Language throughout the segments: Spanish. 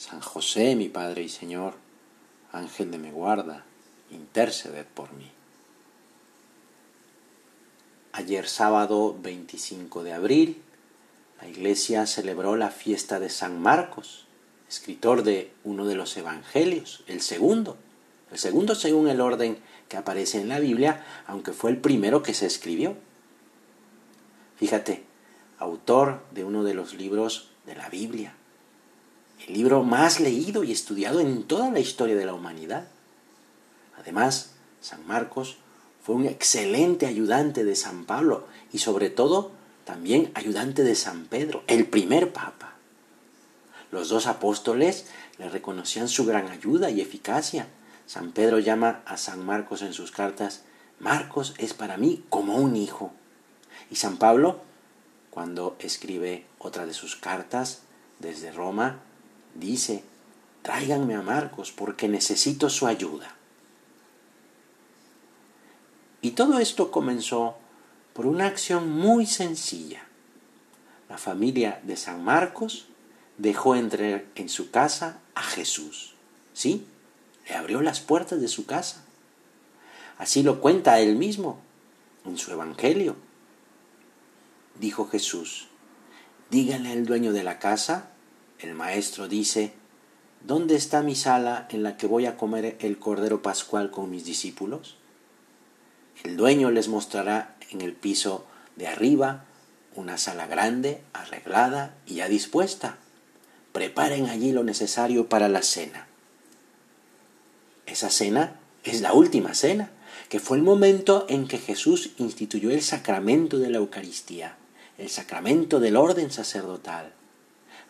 San José, mi Padre y Señor, Ángel de mi guarda, interceded por mí. Ayer sábado 25 de abril, la Iglesia celebró la fiesta de San Marcos, escritor de uno de los Evangelios, el segundo, el segundo según el orden que aparece en la Biblia, aunque fue el primero que se escribió. Fíjate, autor de uno de los libros de la Biblia, el libro más leído y estudiado en toda la historia de la humanidad. Además, San Marcos fue un excelente ayudante de San Pablo y sobre todo también ayudante de San Pedro, el primer papa. Los dos apóstoles le reconocían su gran ayuda y eficacia. San Pedro llama a San Marcos en sus cartas, Marcos es para mí como un hijo. Y San Pablo, cuando escribe otra de sus cartas desde Roma, dice, tráiganme a Marcos porque necesito su ayuda. Y todo esto comenzó por una acción muy sencilla. La familia de San Marcos dejó entrar en su casa a Jesús. ¿Sí? Le abrió las puertas de su casa. Así lo cuenta él mismo en su Evangelio. Dijo Jesús, díganle al dueño de la casa el maestro dice, ¿dónde está mi sala en la que voy a comer el cordero pascual con mis discípulos? El dueño les mostrará en el piso de arriba una sala grande, arreglada y ya dispuesta. Preparen allí lo necesario para la cena. Esa cena es la última cena, que fue el momento en que Jesús instituyó el sacramento de la Eucaristía, el sacramento del orden sacerdotal.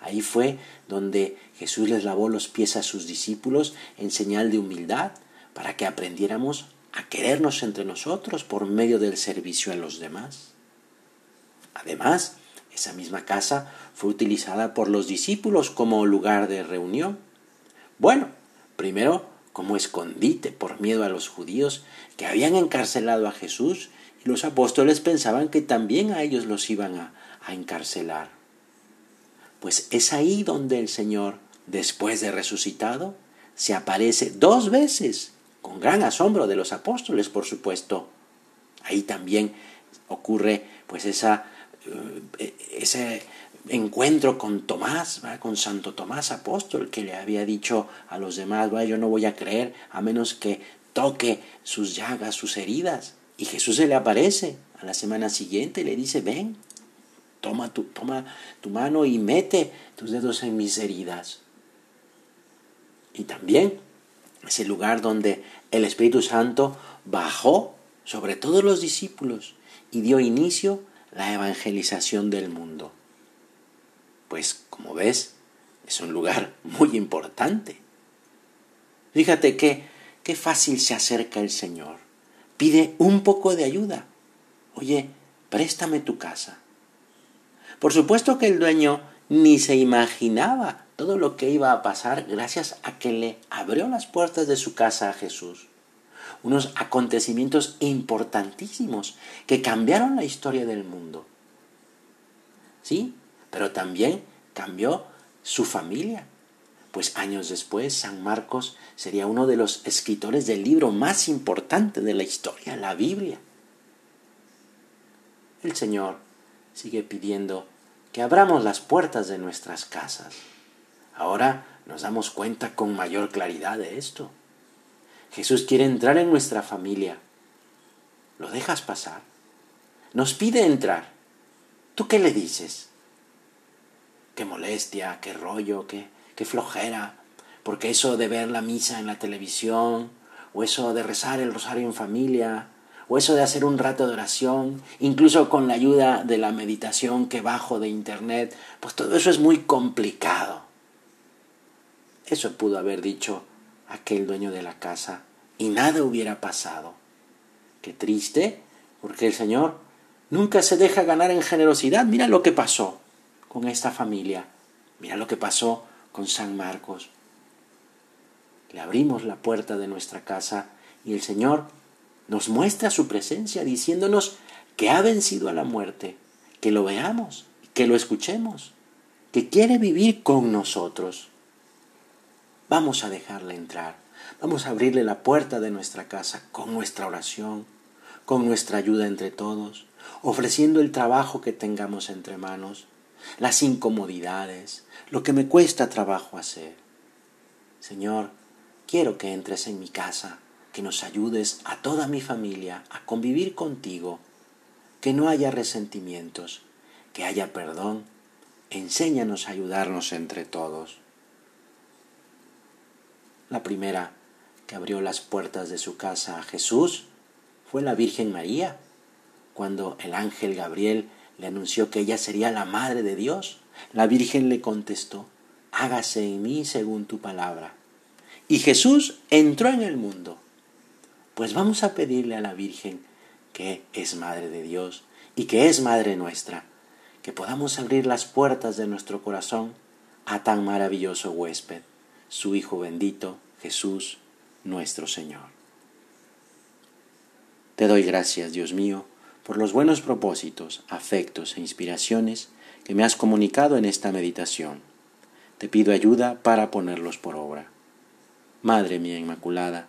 Ahí fue donde Jesús les lavó los pies a sus discípulos en señal de humildad para que aprendiéramos a querernos entre nosotros por medio del servicio a los demás. Además, esa misma casa fue utilizada por los discípulos como lugar de reunión. Bueno, primero como escondite por miedo a los judíos que habían encarcelado a Jesús y los apóstoles pensaban que también a ellos los iban a, a encarcelar. Pues es ahí donde el Señor, después de resucitado, se aparece dos veces, con gran asombro de los apóstoles, por supuesto. Ahí también ocurre pues esa, eh, ese encuentro con Tomás, con Santo Tomás apóstol, que le había dicho a los demás, yo no voy a creer a menos que toque sus llagas, sus heridas. Y Jesús se le aparece a la semana siguiente y le dice, ven, Toma tu, toma tu mano y mete tus dedos en mis heridas. Y también es el lugar donde el Espíritu Santo bajó sobre todos los discípulos y dio inicio la evangelización del mundo. Pues, como ves, es un lugar muy importante. Fíjate que qué fácil se acerca el Señor. Pide un poco de ayuda. Oye, préstame tu casa. Por supuesto que el dueño ni se imaginaba todo lo que iba a pasar gracias a que le abrió las puertas de su casa a Jesús. Unos acontecimientos importantísimos que cambiaron la historia del mundo. Sí, pero también cambió su familia, pues años después San Marcos sería uno de los escritores del libro más importante de la historia, la Biblia. El Señor sigue pidiendo que abramos las puertas de nuestras casas. Ahora nos damos cuenta con mayor claridad de esto. Jesús quiere entrar en nuestra familia. ¿Lo dejas pasar? Nos pide entrar. ¿Tú qué le dices? Qué molestia, qué rollo, qué, qué flojera. Porque eso de ver la misa en la televisión, o eso de rezar el rosario en familia, o eso de hacer un rato de oración, incluso con la ayuda de la meditación que bajo de internet, pues todo eso es muy complicado. Eso pudo haber dicho aquel dueño de la casa y nada hubiera pasado. Qué triste, porque el Señor nunca se deja ganar en generosidad. Mira lo que pasó con esta familia. Mira lo que pasó con San Marcos. Le abrimos la puerta de nuestra casa y el Señor nos muestra su presencia diciéndonos que ha vencido a la muerte, que lo veamos, que lo escuchemos, que quiere vivir con nosotros. Vamos a dejarle entrar, vamos a abrirle la puerta de nuestra casa con nuestra oración, con nuestra ayuda entre todos, ofreciendo el trabajo que tengamos entre manos, las incomodidades, lo que me cuesta trabajo hacer. Señor, quiero que entres en mi casa, que nos ayudes a toda mi familia a convivir contigo, que no haya resentimientos, que haya perdón. Enséñanos a ayudarnos entre todos. La primera que abrió las puertas de su casa a Jesús fue la Virgen María, cuando el ángel Gabriel le anunció que ella sería la madre de Dios. La Virgen le contestó, hágase en mí según tu palabra. Y Jesús entró en el mundo. Pues vamos a pedirle a la Virgen, que es Madre de Dios y que es Madre nuestra, que podamos abrir las puertas de nuestro corazón a tan maravilloso huésped su Hijo bendito, Jesús nuestro Señor. Te doy gracias, Dios mío, por los buenos propósitos, afectos e inspiraciones que me has comunicado en esta meditación. Te pido ayuda para ponerlos por obra. Madre mía Inmaculada,